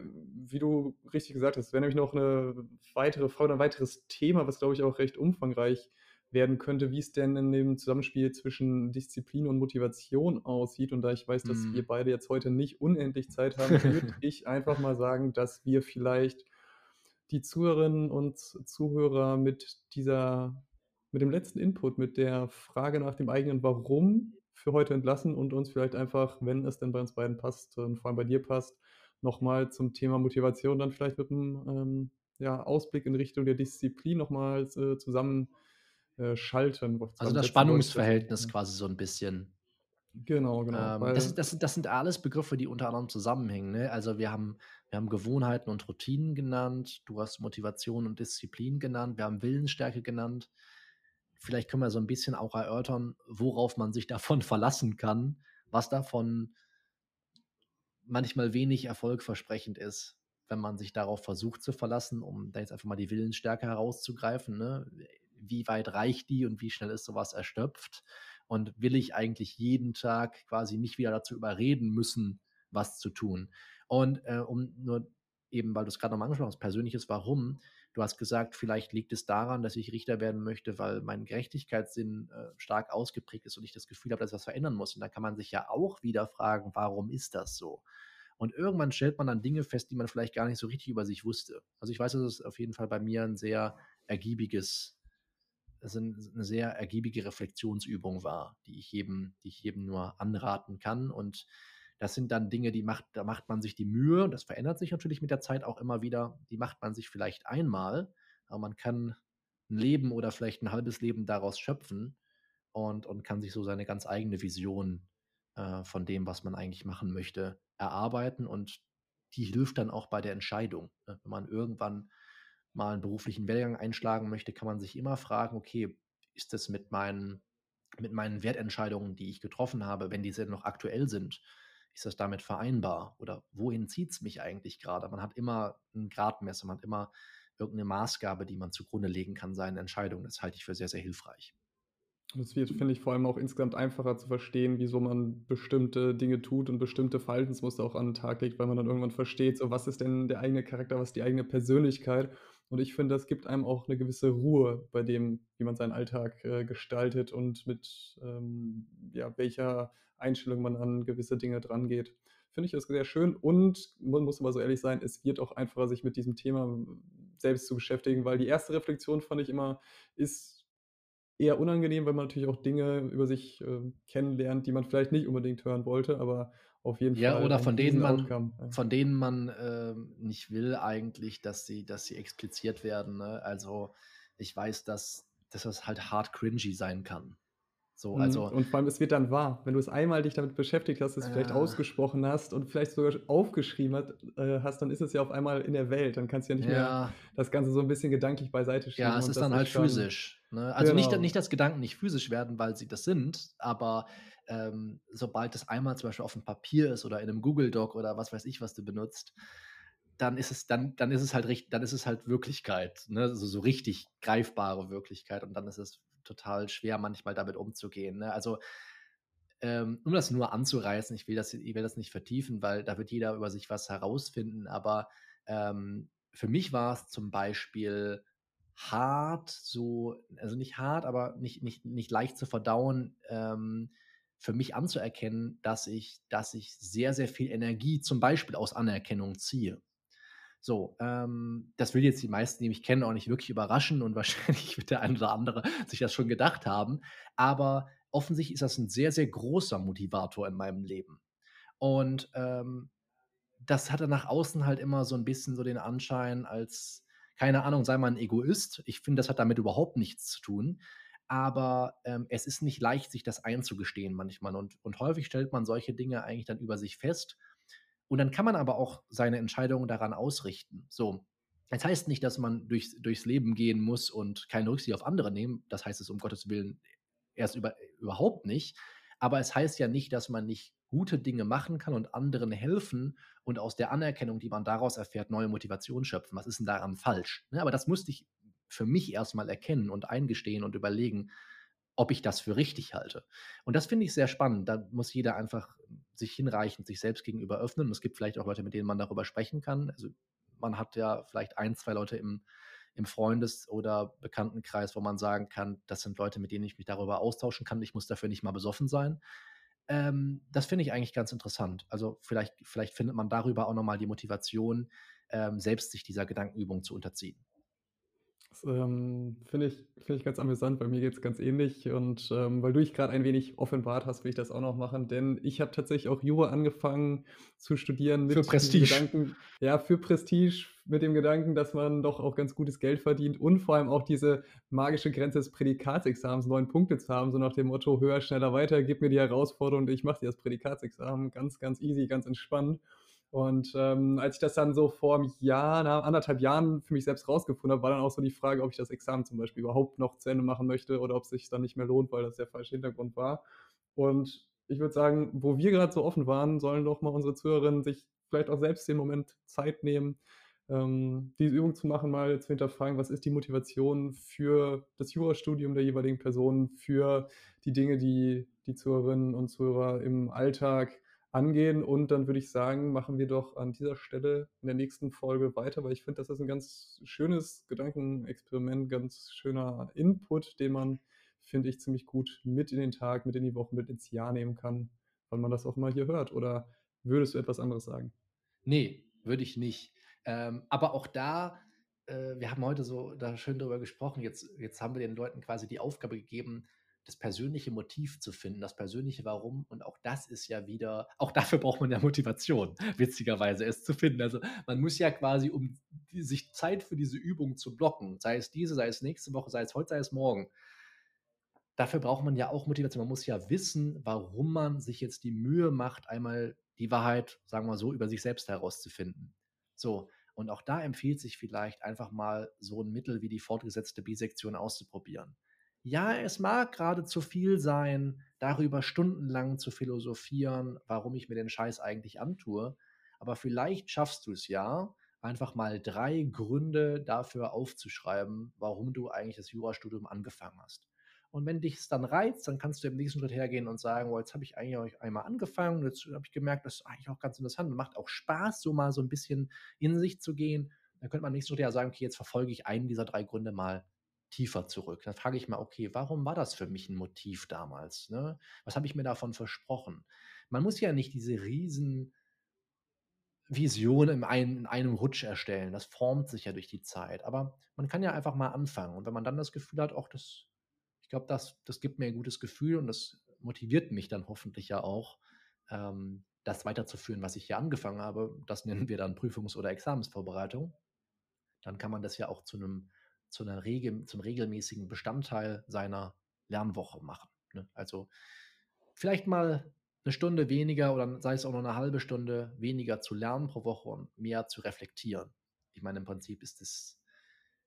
[SPEAKER 1] wie du richtig gesagt hast, wäre nämlich noch eine weitere Frage, ein weiteres Thema, was glaube ich auch recht umfangreich werden könnte, wie es denn in dem Zusammenspiel zwischen Disziplin und Motivation aussieht. Und da ich weiß, dass mm. wir beide jetzt heute nicht unendlich Zeit haben, würde ich einfach mal sagen, dass wir vielleicht die Zuhörerinnen und Zuhörer mit dieser, mit dem letzten Input, mit der Frage nach dem eigenen Warum für heute entlassen und uns vielleicht einfach, wenn es denn bei uns beiden passt und vor allem bei dir passt, nochmal zum Thema Motivation dann vielleicht mit einem ähm, ja, Ausblick in Richtung der Disziplin nochmal äh, zusammen äh, schalten.
[SPEAKER 2] Also das Spannungsverhältnis quasi so ein bisschen.
[SPEAKER 1] Genau, genau.
[SPEAKER 2] Ähm, das, das, das, sind alles Begriffe, die unter anderem zusammenhängen. Ne? Also wir haben, wir haben Gewohnheiten und Routinen genannt, du hast Motivation und Disziplin genannt, wir haben Willensstärke genannt vielleicht können wir so ein bisschen auch erörtern, worauf man sich davon verlassen kann, was davon manchmal wenig erfolgversprechend ist, wenn man sich darauf versucht zu verlassen, um da jetzt einfach mal die Willensstärke herauszugreifen. Ne? Wie weit reicht die und wie schnell ist sowas erstopft? Und will ich eigentlich jeden Tag quasi mich wieder dazu überreden müssen, was zu tun? Und äh, um nur eben, weil du es gerade nochmal angesprochen hast, persönliches Warum, Du hast gesagt, vielleicht liegt es daran, dass ich Richter werden möchte, weil mein Gerechtigkeitssinn äh, stark ausgeprägt ist und ich das Gefühl habe, dass was verändern muss. Und da kann man sich ja auch wieder fragen, warum ist das so? Und irgendwann stellt man dann Dinge fest, die man vielleicht gar nicht so richtig über sich wusste. Also ich weiß, dass es auf jeden Fall bei mir ein sehr ergiebiges, also eine sehr ergiebige Reflexionsübung war, die ich jedem, die ich jedem nur anraten kann. Und das sind dann Dinge, die macht, da macht man sich die Mühe, und das verändert sich natürlich mit der Zeit auch immer wieder, die macht man sich vielleicht einmal, aber man kann ein Leben oder vielleicht ein halbes Leben daraus schöpfen und, und kann sich so seine ganz eigene Vision äh, von dem, was man eigentlich machen möchte, erarbeiten und die hilft dann auch bei der Entscheidung. Ne? Wenn man irgendwann mal einen beruflichen Werdegang einschlagen möchte, kann man sich immer fragen, okay, ist das mit meinen, mit meinen Wertentscheidungen, die ich getroffen habe, wenn diese noch aktuell sind, ist das damit vereinbar? Oder wohin zieht es mich eigentlich gerade? Man hat immer ein Gradmesser, man hat immer irgendeine Maßgabe, die man zugrunde legen kann, seinen Entscheidungen. Das halte ich für sehr, sehr hilfreich.
[SPEAKER 1] Das wird, finde ich, vor allem auch insgesamt einfacher zu verstehen, wieso man bestimmte Dinge tut und bestimmte Verhaltensmuster auch an den Tag legt, weil man dann irgendwann versteht, so was ist denn der eigene Charakter, was ist die eigene Persönlichkeit. Und ich finde, das gibt einem auch eine gewisse Ruhe bei dem, wie man seinen Alltag äh, gestaltet und mit ähm, ja, welcher Einstellung man an gewisse Dinge dran geht. Finde ich das sehr schön und man muss aber so ehrlich sein, es wird auch einfacher, sich mit diesem Thema selbst zu beschäftigen, weil die erste Reflexion fand ich immer, ist eher unangenehm, weil man natürlich auch Dinge über sich äh, kennenlernt, die man vielleicht nicht unbedingt hören wollte, aber auf jeden
[SPEAKER 2] ja,
[SPEAKER 1] Fall.
[SPEAKER 2] Ja, oder von denen man, Outcome. von denen man äh, nicht will eigentlich, dass sie, dass sie expliziert werden. Ne? Also ich weiß, dass, dass das halt hart cringy sein kann. So,
[SPEAKER 1] mhm.
[SPEAKER 2] also,
[SPEAKER 1] und vor allem, es wird dann wahr. Wenn du es einmal dich damit beschäftigt hast, es äh, vielleicht ausgesprochen hast und vielleicht sogar aufgeschrieben hast, äh, hast, dann ist es ja auf einmal in der Welt. Dann kannst du ja nicht ja. mehr das Ganze so ein bisschen gedanklich beiseite
[SPEAKER 2] schieben. Ja, es ist dann halt physisch. Ne? Also genau. nicht, nicht, dass Gedanken nicht physisch werden, weil sie das sind, aber ähm, sobald das einmal zum Beispiel auf dem Papier ist oder in einem Google Doc oder was weiß ich, was du benutzt, dann ist es, dann, dann ist es halt richtig, dann ist es halt Wirklichkeit, ne? Also so richtig greifbare Wirklichkeit und dann ist es total schwer, manchmal damit umzugehen. Ne? Also ähm, um das nur anzureißen, ich will das, ich will das nicht vertiefen, weil da wird jeder über sich was herausfinden, aber ähm, für mich war es zum Beispiel hart, so, also nicht hart, aber nicht, nicht, nicht leicht zu verdauen, ähm, für mich anzuerkennen, dass ich, dass ich sehr, sehr viel Energie zum Beispiel aus Anerkennung ziehe. So, ähm, das will jetzt die meisten, die mich kennen, auch nicht wirklich überraschen und wahrscheinlich wird der ein oder andere sich das schon gedacht haben. Aber offensichtlich ist das ein sehr, sehr großer Motivator in meinem Leben. Und ähm, das hatte nach außen halt immer so ein bisschen so den Anschein, als, keine Ahnung, sei man ein Egoist. Ich finde, das hat damit überhaupt nichts zu tun. Aber ähm, es ist nicht leicht, sich das einzugestehen manchmal. Und, und häufig stellt man solche Dinge eigentlich dann über sich fest. Und dann kann man aber auch seine Entscheidungen daran ausrichten. So, das heißt nicht, dass man durchs, durchs Leben gehen muss und keine Rücksicht auf andere nehmen. Das heißt es um Gottes Willen erst über, überhaupt nicht. Aber es heißt ja nicht, dass man nicht gute Dinge machen kann und anderen helfen und aus der Anerkennung, die man daraus erfährt, neue Motivation schöpfen. Was ist denn daran falsch? Ne? Aber das musste ich für mich erstmal erkennen und eingestehen und überlegen, ob ich das für richtig halte. Und das finde ich sehr spannend. Da muss jeder einfach sich hinreichend sich selbst gegenüber öffnen. Und es gibt vielleicht auch Leute, mit denen man darüber sprechen kann. Also man hat ja vielleicht ein, zwei Leute im, im Freundes- oder Bekanntenkreis, wo man sagen kann, das sind Leute, mit denen ich mich darüber austauschen kann. Ich muss dafür nicht mal besoffen sein. Ähm, das finde ich eigentlich ganz interessant. Also vielleicht, vielleicht findet man darüber auch nochmal die Motivation, ähm, selbst sich dieser Gedankenübung zu unterziehen.
[SPEAKER 1] Das, ähm, finde ich, find ich ganz amüsant, bei mir geht es ganz ähnlich und ähm, weil du dich gerade ein wenig offenbart hast, will ich das auch noch machen, denn ich habe tatsächlich auch Jura angefangen zu studieren
[SPEAKER 2] mit für Prestige.
[SPEAKER 1] Gedanken, ja, für Prestige, mit dem Gedanken, dass man doch auch ganz gutes Geld verdient und vor allem auch diese magische Grenze des Prädikatsexamens, neun Punkte zu haben, so nach dem Motto höher, schneller, weiter, gib mir die Herausforderung und ich mache dir das Prädikatsexamen, ganz, ganz easy, ganz entspannt. Und ähm, als ich das dann so vor einem Jahr, na, anderthalb Jahren für mich selbst rausgefunden habe, war dann auch so die Frage, ob ich das Examen zum Beispiel überhaupt noch zu Ende machen möchte oder ob es sich dann nicht mehr lohnt, weil das der falsche Hintergrund war. Und ich würde sagen, wo wir gerade so offen waren, sollen doch mal unsere Zuhörerinnen sich vielleicht auch selbst den Moment Zeit nehmen, ähm, diese Übung zu machen, mal zu hinterfragen, was ist die Motivation für das Jurastudium der jeweiligen Person, für die Dinge, die die Zuhörerinnen und Zuhörer im Alltag angehen. Und dann würde ich sagen, machen wir doch an dieser Stelle in der nächsten Folge weiter, weil ich finde, das ist ein ganz schönes Gedankenexperiment, ganz schöner Input, den man, finde ich, ziemlich gut mit in den Tag, mit in die Woche, mit ins Jahr nehmen kann, weil man das auch mal hier hört. Oder würdest du etwas anderes sagen?
[SPEAKER 2] Nee, würde ich nicht. Ähm, aber auch da, äh, wir haben heute so da schön drüber gesprochen, jetzt, jetzt haben wir den Leuten quasi die Aufgabe gegeben, das persönliche Motiv zu finden, das persönliche Warum. Und auch das ist ja wieder, auch dafür braucht man ja Motivation, witzigerweise es zu finden. Also man muss ja quasi, um sich Zeit für diese Übung zu blocken, sei es diese, sei es nächste Woche, sei es heute, sei es morgen. Dafür braucht man ja auch Motivation. Man muss ja wissen, warum man sich jetzt die Mühe macht, einmal die Wahrheit, sagen wir so, über sich selbst herauszufinden. So, und auch da empfiehlt sich vielleicht einfach mal so ein Mittel wie die fortgesetzte Bisektion auszuprobieren ja, es mag gerade zu viel sein, darüber stundenlang zu philosophieren, warum ich mir den Scheiß eigentlich antue, aber vielleicht schaffst du es ja, einfach mal drei Gründe dafür aufzuschreiben, warum du eigentlich das Jurastudium angefangen hast. Und wenn dich es dann reizt, dann kannst du im nächsten Schritt hergehen und sagen, oh, jetzt habe ich eigentlich einmal angefangen, jetzt habe ich gemerkt, das ist eigentlich auch ganz interessant und macht auch Spaß, so mal so ein bisschen in sich zu gehen. Dann könnte man nächsten Schritt ja sagen, okay, jetzt verfolge ich einen dieser drei Gründe mal tiefer zurück. Dann frage ich mal, okay, warum war das für mich ein Motiv damals? Ne? Was habe ich mir davon versprochen? Man muss ja nicht diese riesen Vision in einem, in einem Rutsch erstellen. Das formt sich ja durch die Zeit. Aber man kann ja einfach mal anfangen. Und wenn man dann das Gefühl hat, auch das, ich glaube, das, das gibt mir ein gutes Gefühl und das motiviert mich dann hoffentlich ja auch, ähm, das weiterzuführen, was ich hier angefangen habe. Das nennen wir dann Prüfungs- oder Examensvorbereitung. Dann kann man das ja auch zu einem zu einer Regel, zum regelmäßigen Bestandteil seiner Lernwoche machen. Ne? Also vielleicht mal eine Stunde weniger oder sei es auch nur eine halbe Stunde weniger zu lernen pro Woche und mehr zu reflektieren. Ich meine, im Prinzip ist es,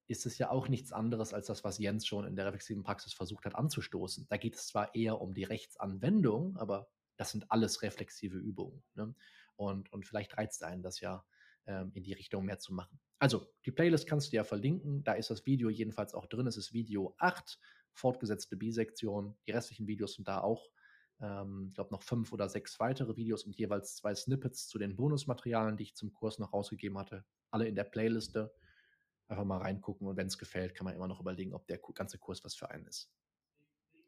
[SPEAKER 2] ist es ja auch nichts anderes als das, was Jens schon in der reflexiven Praxis versucht hat anzustoßen. Da geht es zwar eher um die Rechtsanwendung, aber das sind alles reflexive Übungen. Ne? Und, und vielleicht reizt einen das ja ähm, in die Richtung mehr zu machen. Also, die Playlist kannst du ja verlinken. Da ist das Video jedenfalls auch drin. Es ist Video 8, fortgesetzte Bisektion. Die restlichen Videos sind da auch. Ähm, ich glaube, noch fünf oder sechs weitere Videos und jeweils zwei Snippets zu den Bonusmaterialien, die ich zum Kurs noch rausgegeben hatte. Alle in der Playliste. Einfach mal reingucken und wenn es gefällt, kann man immer noch überlegen, ob der ganze Kurs was für einen ist.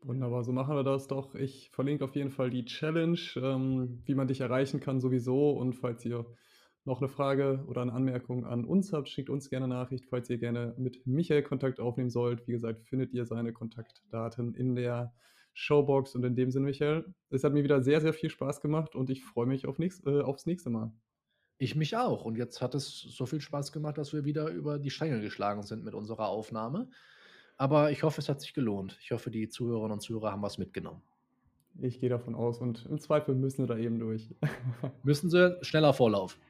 [SPEAKER 1] Wunderbar, so machen wir das doch. Ich verlinke auf jeden Fall die Challenge, ähm, wie man dich erreichen kann sowieso. Und falls ihr noch eine Frage oder eine Anmerkung an uns habt, schickt uns gerne Nachricht. Falls ihr gerne mit Michael Kontakt aufnehmen sollt, wie gesagt, findet ihr seine Kontaktdaten in der Showbox. Und in dem Sinne, Michael, es hat mir wieder sehr, sehr viel Spaß gemacht und ich freue mich auf nächst, äh, aufs nächste Mal.
[SPEAKER 2] Ich mich auch. Und jetzt hat es so viel Spaß gemacht, dass wir wieder über die Stränge geschlagen sind mit unserer Aufnahme. Aber ich hoffe, es hat sich gelohnt. Ich hoffe, die Zuhörerinnen und Zuhörer haben was mitgenommen.
[SPEAKER 1] Ich gehe davon aus und im Zweifel müssen wir da eben durch.
[SPEAKER 2] müssen sie schneller Vorlauf.